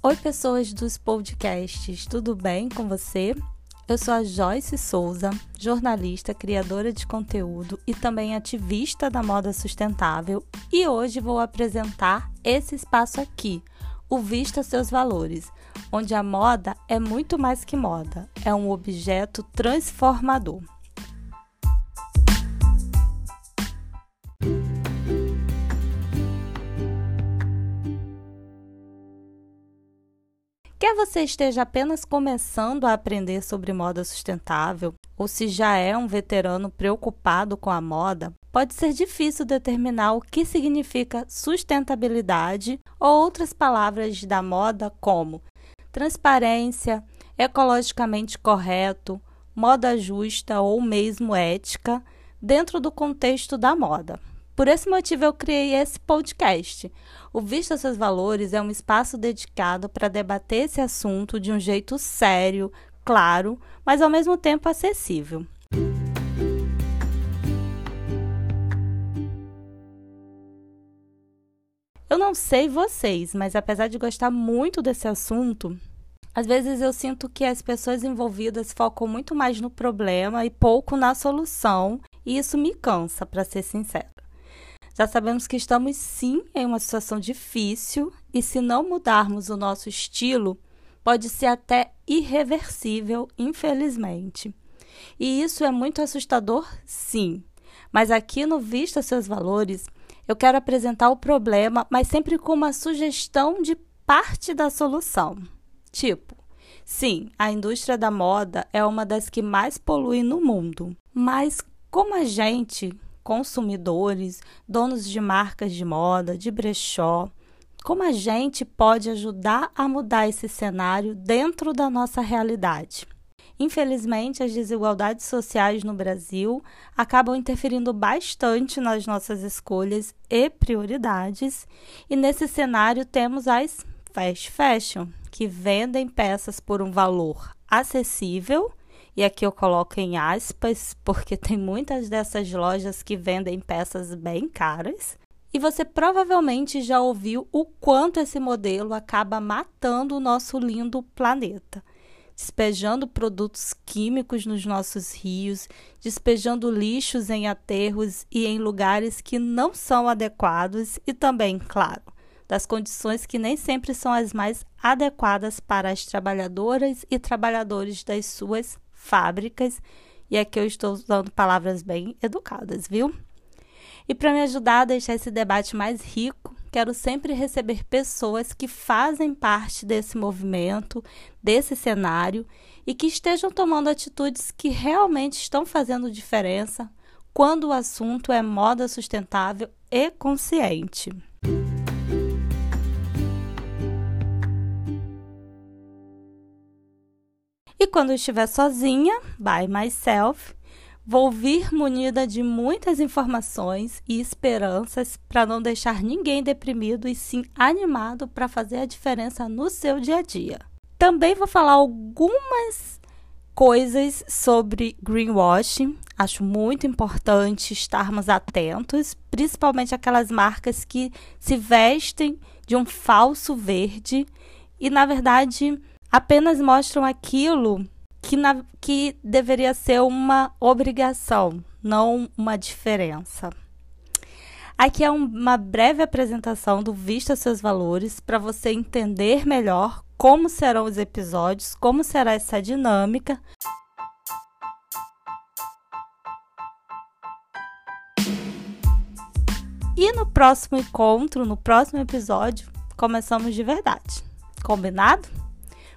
Oi, pessoas dos podcasts, tudo bem com você? Eu sou a Joyce Souza, jornalista, criadora de conteúdo e também ativista da moda sustentável, e hoje vou apresentar esse espaço aqui, o Vista Seus Valores, onde a moda é muito mais que moda, é um objeto transformador. Quer você esteja apenas começando a aprender sobre moda sustentável, ou se já é um veterano preocupado com a moda, pode ser difícil determinar o que significa sustentabilidade ou outras palavras da moda como transparência, ecologicamente correto, moda justa ou mesmo ética, dentro do contexto da moda. Por esse motivo, eu criei esse podcast. O Vista Seus Valores é um espaço dedicado para debater esse assunto de um jeito sério, claro, mas ao mesmo tempo acessível. Eu não sei vocês, mas apesar de gostar muito desse assunto, às vezes eu sinto que as pessoas envolvidas focam muito mais no problema e pouco na solução, e isso me cansa, para ser sincera. Já sabemos que estamos sim em uma situação difícil e se não mudarmos o nosso estilo, pode ser até irreversível, infelizmente. E isso é muito assustador, sim. Mas aqui no Vista Seus Valores, eu quero apresentar o problema, mas sempre com uma sugestão de parte da solução. Tipo, sim, a indústria da moda é uma das que mais polui no mundo, mas como a gente, consumidores, donos de marcas de moda, de brechó, como a gente pode ajudar a mudar esse cenário dentro da nossa realidade. Infelizmente, as desigualdades sociais no Brasil acabam interferindo bastante nas nossas escolhas e prioridades, e nesse cenário temos as fast fashion, que vendem peças por um valor acessível e aqui eu coloco em aspas, porque tem muitas dessas lojas que vendem peças bem caras. E você provavelmente já ouviu o quanto esse modelo acaba matando o nosso lindo planeta despejando produtos químicos nos nossos rios, despejando lixos em aterros e em lugares que não são adequados e também, claro, das condições que nem sempre são as mais adequadas para as trabalhadoras e trabalhadores das suas fábricas, e aqui eu estou usando palavras bem educadas, viu? E para me ajudar a deixar esse debate mais rico, quero sempre receber pessoas que fazem parte desse movimento, desse cenário e que estejam tomando atitudes que realmente estão fazendo diferença quando o assunto é moda sustentável e consciente. E quando estiver sozinha, by myself, vou vir munida de muitas informações e esperanças para não deixar ninguém deprimido e sim animado para fazer a diferença no seu dia a dia. Também vou falar algumas coisas sobre greenwashing. Acho muito importante estarmos atentos, principalmente aquelas marcas que se vestem de um falso verde e, na verdade, apenas mostram aquilo que, na, que deveria ser uma obrigação, não uma diferença. Aqui é uma breve apresentação do Vista Seus Valores para você entender melhor como serão os episódios, como será essa dinâmica. E no próximo encontro, no próximo episódio, começamos de verdade. Combinado?